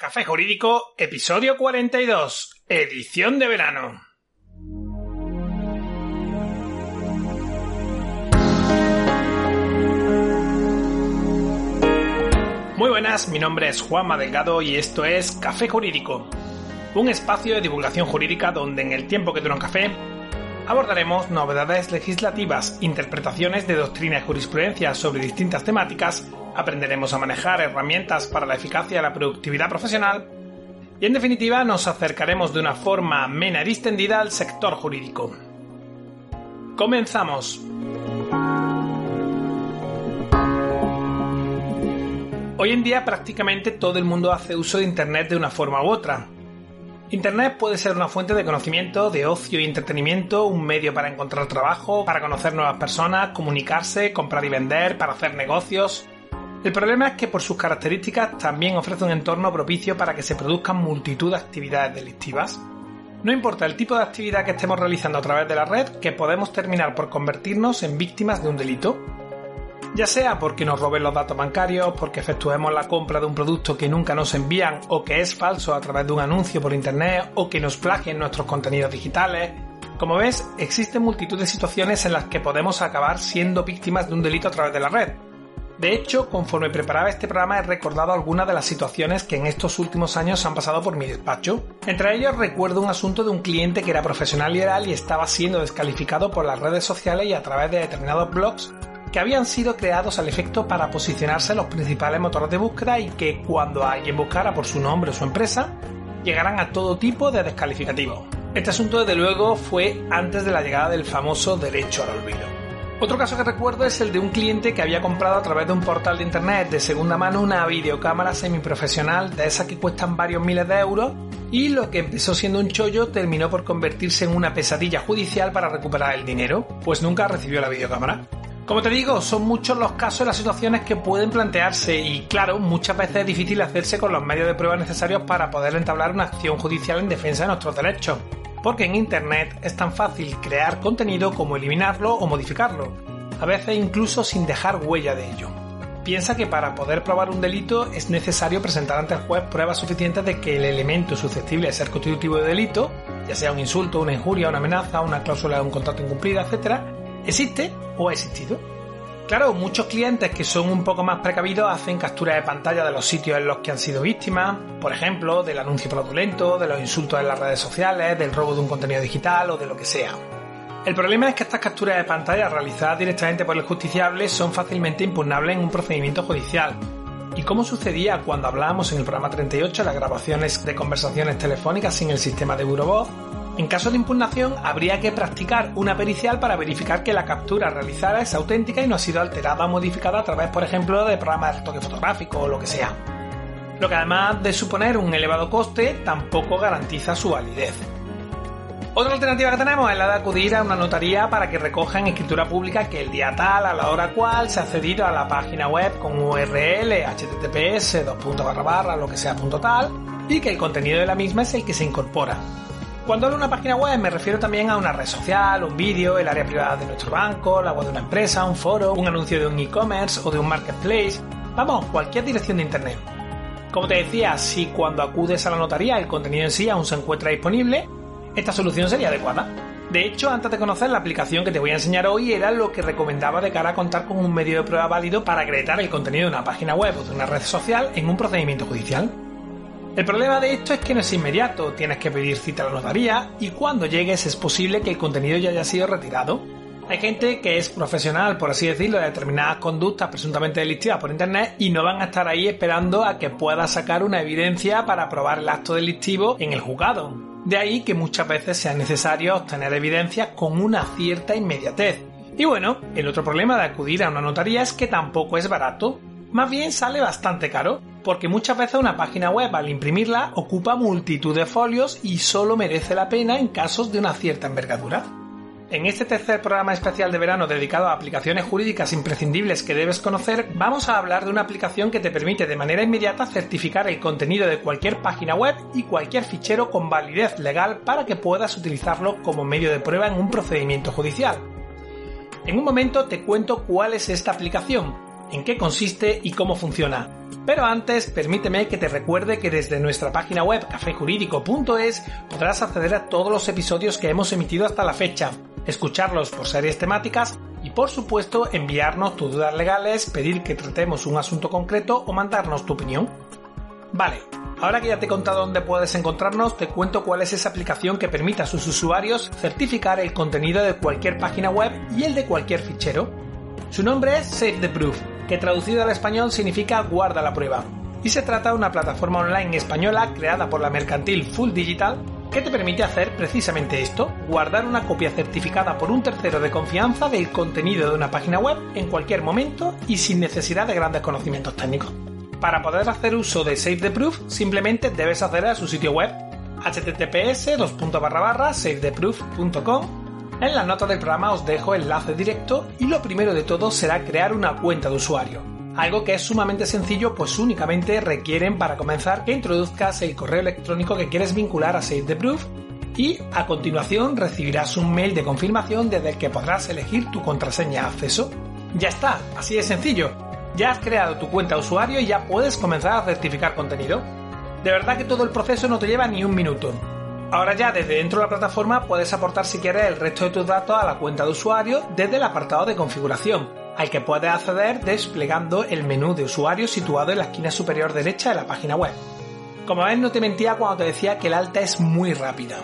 Café Jurídico, episodio 42, edición de verano. Muy buenas, mi nombre es Juanma Delgado y esto es Café Jurídico, un espacio de divulgación jurídica donde en el tiempo que dura un café abordaremos novedades legislativas, interpretaciones de doctrina y jurisprudencia sobre distintas temáticas, aprenderemos a manejar herramientas para la eficacia y la productividad profesional y en definitiva nos acercaremos de una forma amena y distendida al sector jurídico. Comenzamos. Hoy en día prácticamente todo el mundo hace uso de Internet de una forma u otra, Internet puede ser una fuente de conocimiento, de ocio y entretenimiento, un medio para encontrar trabajo, para conocer nuevas personas, comunicarse, comprar y vender, para hacer negocios. El problema es que por sus características también ofrece un entorno propicio para que se produzcan multitud de actividades delictivas. No importa el tipo de actividad que estemos realizando a través de la red, que podemos terminar por convertirnos en víctimas de un delito ya sea porque nos roben los datos bancarios, porque efectuemos la compra de un producto que nunca nos envían o que es falso a través de un anuncio por internet o que nos plagien nuestros contenidos digitales. Como ves, existen multitud de situaciones en las que podemos acabar siendo víctimas de un delito a través de la red. De hecho, conforme preparaba este programa he recordado algunas de las situaciones que en estos últimos años han pasado por mi despacho. Entre ellos recuerdo un asunto de un cliente que era profesional liberal y estaba siendo descalificado por las redes sociales y a través de determinados blogs que habían sido creados al efecto para posicionarse en los principales motores de búsqueda y que cuando alguien buscara por su nombre o su empresa, llegaran a todo tipo de descalificativos. Este asunto desde luego fue antes de la llegada del famoso derecho al olvido. Otro caso que recuerdo es el de un cliente que había comprado a través de un portal de internet de segunda mano una videocámara semiprofesional de esas que cuestan varios miles de euros y lo que empezó siendo un chollo terminó por convertirse en una pesadilla judicial para recuperar el dinero, pues nunca recibió la videocámara. Como te digo, son muchos los casos y las situaciones que pueden plantearse y claro, muchas veces es difícil hacerse con los medios de prueba necesarios para poder entablar una acción judicial en defensa de nuestros derechos. Porque en Internet es tan fácil crear contenido como eliminarlo o modificarlo, a veces incluso sin dejar huella de ello. Piensa que para poder probar un delito es necesario presentar ante el juez pruebas suficientes de que el elemento susceptible de ser constitutivo de delito, ya sea un insulto, una injuria, una amenaza, una cláusula de un contrato incumplida, etc., existe o ha existido. Claro, muchos clientes que son un poco más precavidos hacen captura de pantalla de los sitios en los que han sido víctimas, por ejemplo, del anuncio fraudulento, de los insultos en las redes sociales, del robo de un contenido digital o de lo que sea. El problema es que estas capturas de pantalla realizadas directamente por el justiciable son fácilmente impugnables en un procedimiento judicial. Y como sucedía cuando hablábamos en el programa 38 de las grabaciones de conversaciones telefónicas sin el sistema de Eurovoz, en caso de impugnación, habría que practicar una pericial para verificar que la captura realizada es auténtica y no ha sido alterada o modificada a través, por ejemplo, de programas de retoque fotográfico o lo que sea. Lo que además de suponer un elevado coste, tampoco garantiza su validez. Otra alternativa que tenemos es la de acudir a una notaría para que recoja en escritura pública que el día tal, a la hora cual, se ha accedido a la página web con URL, https, dos barra barra, lo que sea punto tal, y que el contenido de la misma es el que se incorpora. Cuando hablo de una página web me refiero también a una red social, un vídeo, el área privada de nuestro banco, la web de una empresa, un foro, un anuncio de un e-commerce o de un marketplace. Vamos, cualquier dirección de internet. Como te decía, si cuando acudes a la notaría el contenido en sí aún se encuentra disponible, esta solución sería adecuada. De hecho, antes de conocer la aplicación que te voy a enseñar hoy, era lo que recomendaba de cara a contar con un medio de prueba válido para acreditar el contenido de una página web o de una red social en un procedimiento judicial. El problema de esto es que no es inmediato, tienes que pedir cita a la notaría y cuando llegues es posible que el contenido ya haya sido retirado. Hay gente que es profesional, por así decirlo, de determinadas conductas presuntamente delictivas por internet y no van a estar ahí esperando a que pueda sacar una evidencia para probar el acto delictivo en el juzgado. De ahí que muchas veces sea necesario obtener evidencias con una cierta inmediatez. Y bueno, el otro problema de acudir a una notaría es que tampoco es barato. Más bien sale bastante caro, porque muchas veces una página web al imprimirla ocupa multitud de folios y solo merece la pena en casos de una cierta envergadura. En este tercer programa especial de verano dedicado a aplicaciones jurídicas imprescindibles que debes conocer, vamos a hablar de una aplicación que te permite de manera inmediata certificar el contenido de cualquier página web y cualquier fichero con validez legal para que puedas utilizarlo como medio de prueba en un procedimiento judicial. En un momento te cuento cuál es esta aplicación, en qué consiste y cómo funciona. Pero antes, permíteme que te recuerde que desde nuestra página web cafejurídico.es podrás acceder a todos los episodios que hemos emitido hasta la fecha, escucharlos por series temáticas y por supuesto enviarnos tus dudas legales, pedir que tratemos un asunto concreto o mandarnos tu opinión. Vale, ahora que ya te he contado dónde puedes encontrarnos, te cuento cuál es esa aplicación que permite a sus usuarios certificar el contenido de cualquier página web y el de cualquier fichero. Su nombre es Save the Proof que traducido al español significa guarda la prueba. Y se trata de una plataforma online española creada por la mercantil Full Digital que te permite hacer precisamente esto, guardar una copia certificada por un tercero de confianza del contenido de una página web en cualquier momento y sin necesidad de grandes conocimientos técnicos. Para poder hacer uso de Save the Proof, simplemente debes acceder a su sitio web https savetheproof.com en la nota del programa os dejo enlace directo y lo primero de todo será crear una cuenta de usuario. Algo que es sumamente sencillo pues únicamente requieren para comenzar que introduzcas el correo electrónico que quieres vincular a Save the Proof y a continuación recibirás un mail de confirmación desde el que podrás elegir tu contraseña de acceso. Ya está, así de sencillo. Ya has creado tu cuenta de usuario y ya puedes comenzar a certificar contenido. De verdad que todo el proceso no te lleva ni un minuto. Ahora ya desde dentro de la plataforma puedes aportar si quieres el resto de tus datos a la cuenta de usuario desde el apartado de configuración, al que puedes acceder desplegando el menú de usuario situado en la esquina superior derecha de la página web. Como ves no te mentía cuando te decía que el alta es muy rápida.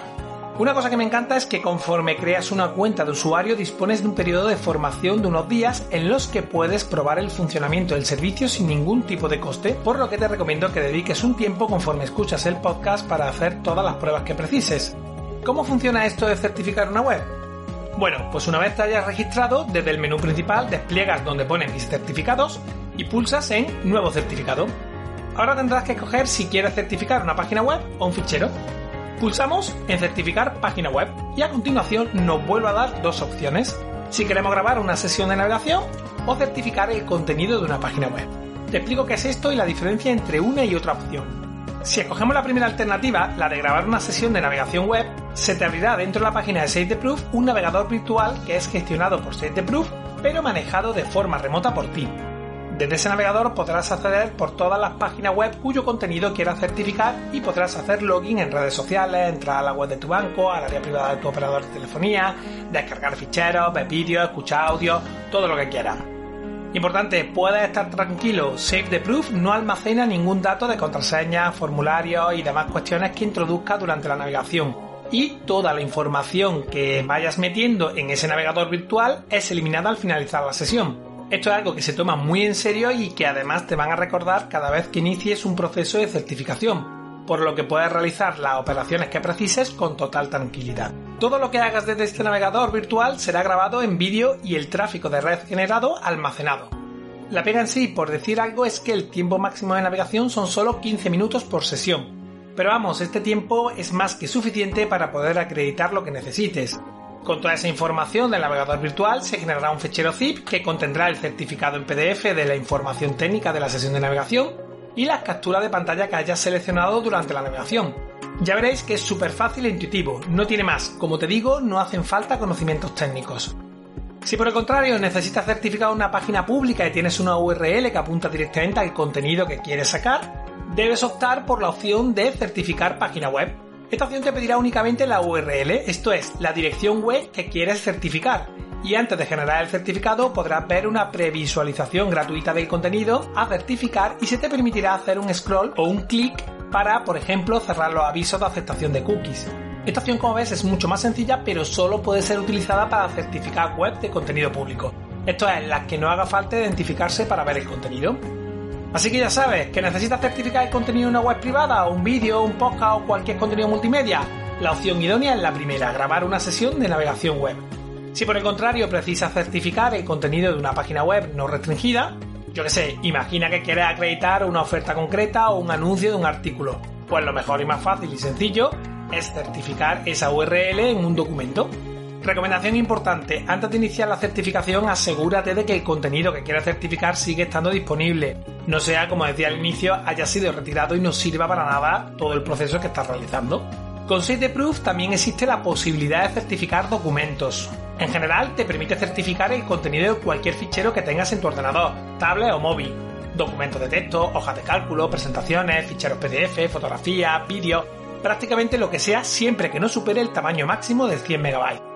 Una cosa que me encanta es que conforme creas una cuenta de usuario dispones de un periodo de formación de unos días en los que puedes probar el funcionamiento del servicio sin ningún tipo de coste, por lo que te recomiendo que dediques un tiempo conforme escuchas el podcast para hacer todas las pruebas que precises. ¿Cómo funciona esto de certificar una web? Bueno, pues una vez te hayas registrado, desde el menú principal despliegas donde pone mis certificados y pulsas en Nuevo certificado. Ahora tendrás que escoger si quieres certificar una página web o un fichero. Pulsamos en certificar página web y a continuación nos vuelve a dar dos opciones, si queremos grabar una sesión de navegación o certificar el contenido de una página web. Te explico qué es esto y la diferencia entre una y otra opción. Si escogemos la primera alternativa, la de grabar una sesión de navegación web, se te abrirá dentro de la página de Save the Proof un navegador virtual que es gestionado por Save the Proof, pero manejado de forma remota por ti. Desde ese navegador podrás acceder por todas las páginas web cuyo contenido quieras certificar y podrás hacer login en redes sociales, entrar a la web de tu banco, al área privada de tu operador de telefonía, descargar ficheros, ver vídeos, escuchar audio, todo lo que quieras. Importante, puedes estar tranquilo, Save the Proof no almacena ningún dato de contraseña, formularios y demás cuestiones que introduzca durante la navegación. Y toda la información que vayas metiendo en ese navegador virtual es eliminada al finalizar la sesión. Esto es algo que se toma muy en serio y que además te van a recordar cada vez que inicies un proceso de certificación, por lo que puedes realizar las operaciones que precises con total tranquilidad. Todo lo que hagas desde este navegador virtual será grabado en vídeo y el tráfico de red generado almacenado. La pega en sí, por decir algo, es que el tiempo máximo de navegación son solo 15 minutos por sesión. Pero vamos, este tiempo es más que suficiente para poder acreditar lo que necesites, con toda esa información del navegador virtual se generará un fichero zip que contendrá el certificado en PDF de la información técnica de la sesión de navegación y las capturas de pantalla que hayas seleccionado durante la navegación. Ya veréis que es súper fácil e intuitivo, no tiene más, como te digo, no hacen falta conocimientos técnicos. Si por el contrario necesitas certificar una página pública y tienes una URL que apunta directamente al contenido que quieres sacar, debes optar por la opción de certificar página web. Esta opción te pedirá únicamente la URL, esto es, la dirección web que quieres certificar. Y antes de generar el certificado podrás ver una previsualización gratuita del contenido a certificar y se te permitirá hacer un scroll o un clic para, por ejemplo, cerrar los avisos de aceptación de cookies. Esta opción, como ves, es mucho más sencilla, pero solo puede ser utilizada para certificar web de contenido público. Esto es, las que no haga falta identificarse para ver el contenido. Así que ya sabes, que necesitas certificar el contenido en una web privada, un vídeo, un podcast o cualquier contenido multimedia. La opción idónea es la primera, grabar una sesión de navegación web. Si por el contrario precisas certificar el contenido de una página web no restringida, yo que sé, imagina que quieres acreditar una oferta concreta o un anuncio de un artículo. Pues lo mejor y más fácil y sencillo es certificar esa URL en un documento. Recomendación importante, antes de iniciar la certificación asegúrate de que el contenido que quieras certificar sigue estando disponible. No sea, como decía al inicio, haya sido retirado y no sirva para nada todo el proceso que estás realizando. Con Site Proof también existe la posibilidad de certificar documentos. En general te permite certificar el contenido de cualquier fichero que tengas en tu ordenador, tablet o móvil. documentos de texto, hojas de cálculo, presentaciones, ficheros PDF, fotografías, vídeos, prácticamente lo que sea siempre que no supere el tamaño máximo de 100 MB.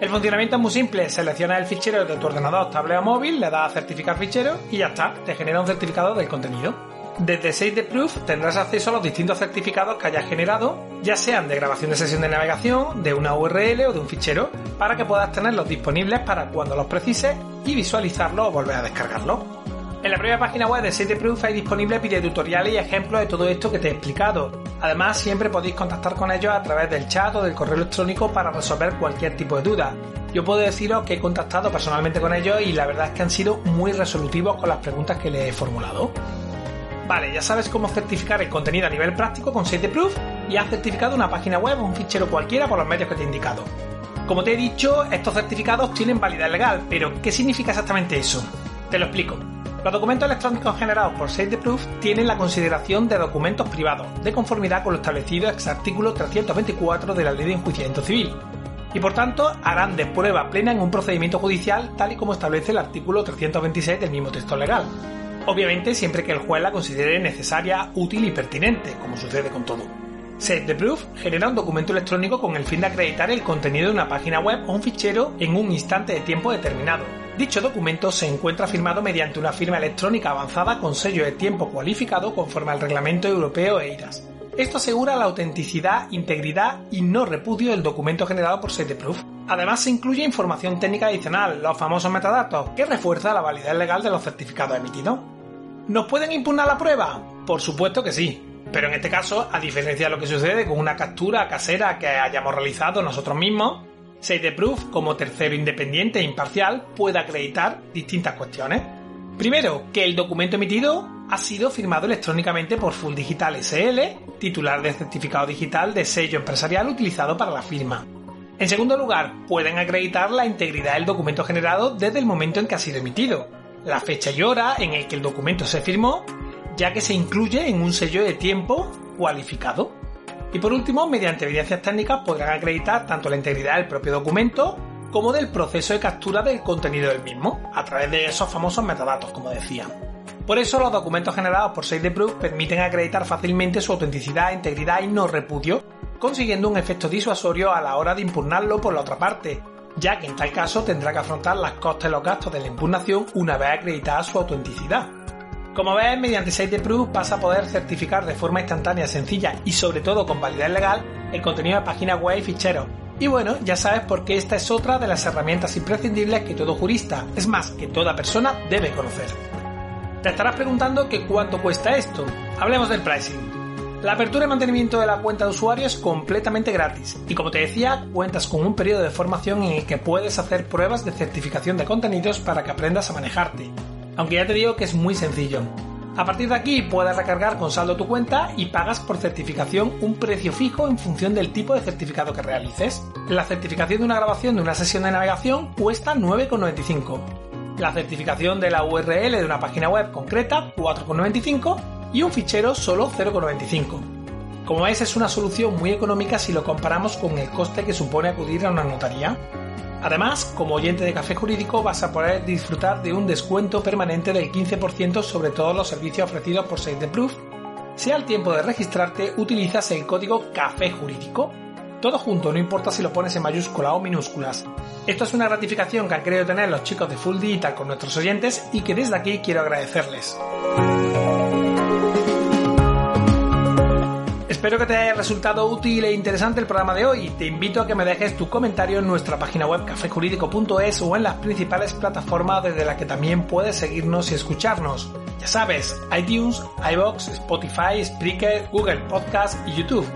El funcionamiento es muy simple, selecciona el fichero de tu ordenador, tablet o móvil, le das a certificar fichero y ya está, te genera un certificado del contenido. Desde Save the Proof tendrás acceso a los distintos certificados que hayas generado, ya sean de grabación de sesión de navegación, de una URL o de un fichero, para que puedas tenerlos disponibles para cuando los precises y visualizarlos o volver a descargarlos. En la primera página web de the Proof hay disponibles videotutoriales y ejemplos de todo esto que te he explicado. Además, siempre podéis contactar con ellos a través del chat o del correo electrónico para resolver cualquier tipo de duda. Yo puedo deciros que he contactado personalmente con ellos y la verdad es que han sido muy resolutivos con las preguntas que les he formulado. Vale, ya sabes cómo certificar el contenido a nivel práctico con Proof y has certificado una página web o un fichero cualquiera por los medios que te he indicado. Como te he dicho, estos certificados tienen validez legal, pero ¿qué significa exactamente eso? Te lo explico. Los documentos electrónicos generados por Proof tienen la consideración de documentos privados, de conformidad con lo establecido el artículo 324 de la Ley de Enjuiciamiento Civil, y por tanto harán de prueba plena en un procedimiento judicial tal y como establece el artículo 326 del mismo texto legal obviamente siempre que el juez la considere necesaria, útil y pertinente, como sucede con todo. Set the Proof genera un documento electrónico con el fin de acreditar el contenido de una página web o un fichero en un instante de tiempo determinado. Dicho documento se encuentra firmado mediante una firma electrónica avanzada con sello de tiempo cualificado conforme al reglamento europeo EIRAS. Esto asegura la autenticidad, integridad y no repudio del documento generado por Set the Proof. Además se incluye información técnica adicional, los famosos metadatos, que refuerza la validez legal de los certificados emitidos. ¿Nos pueden impugnar la prueba? Por supuesto que sí. Pero en este caso, a diferencia de lo que sucede con una captura casera que hayamos realizado nosotros mismos, Save Proof, como tercero independiente e imparcial, puede acreditar distintas cuestiones. Primero, que el documento emitido ha sido firmado electrónicamente por Full Digital SL, titular del certificado digital de sello empresarial utilizado para la firma. En segundo lugar, pueden acreditar la integridad del documento generado desde el momento en que ha sido emitido, la fecha y hora en el que el documento se firmó, ya que se incluye en un sello de tiempo cualificado. Y por último, mediante evidencias técnicas podrán acreditar tanto la integridad del propio documento como del proceso de captura del contenido del mismo, a través de esos famosos metadatos, como decía. Por eso los documentos generados por Proof permiten acreditar fácilmente su autenticidad, integridad y no repudio, consiguiendo un efecto disuasorio a la hora de impugnarlo por la otra parte, ya que en tal caso tendrá que afrontar las costes y los gastos de la impugnación una vez acreditada su autenticidad. Como ves, mediante Site Proof vas a poder certificar de forma instantánea, sencilla y sobre todo con validez legal el contenido de páginas web y ficheros. Y bueno, ya sabes por qué esta es otra de las herramientas imprescindibles que todo jurista, es más, que toda persona debe conocer. Te estarás preguntando que cuánto cuesta esto. Hablemos del pricing. La apertura y mantenimiento de la cuenta de usuario es completamente gratis y como te decía, cuentas con un periodo de formación en el que puedes hacer pruebas de certificación de contenidos para que aprendas a manejarte. Aunque ya te digo que es muy sencillo. A partir de aquí puedes recargar con saldo tu cuenta y pagas por certificación un precio fijo en función del tipo de certificado que realices. La certificación de una grabación de una sesión de navegación cuesta 9,95. La certificación de la URL de una página web concreta 4,95 y un fichero solo 0,95. Como ves es una solución muy económica si lo comparamos con el coste que supone acudir a una notaría. Además, como oyente de Café Jurídico vas a poder disfrutar de un descuento permanente del 15% sobre todos los servicios ofrecidos por Save the Proof si al tiempo de registrarte utilizas el código Café Jurídico. Todo junto, no importa si lo pones en mayúscula o minúsculas. Esto es una gratificación que han querido tener los chicos de Full Digital con nuestros oyentes y que desde aquí quiero agradecerles. Espero que te haya resultado útil e interesante el programa de hoy. Te invito a que me dejes tu comentario en nuestra página web cafejurídico.es o en las principales plataformas desde las que también puedes seguirnos y escucharnos. Ya sabes, iTunes, iBox, Spotify, Spreaker, Google Podcast y YouTube.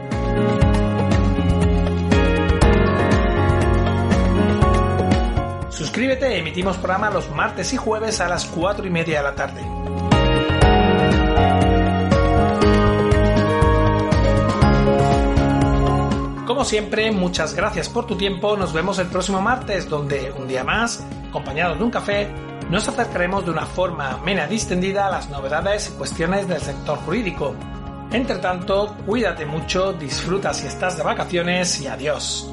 Suscríbete, emitimos programa los martes y jueves a las 4 y media de la tarde. Como siempre, muchas gracias por tu tiempo. Nos vemos el próximo martes, donde un día más, acompañados de un café, nos acercaremos de una forma amena distendida a las novedades y cuestiones del sector jurídico. Entre tanto, cuídate mucho, disfruta si estás de vacaciones y adiós.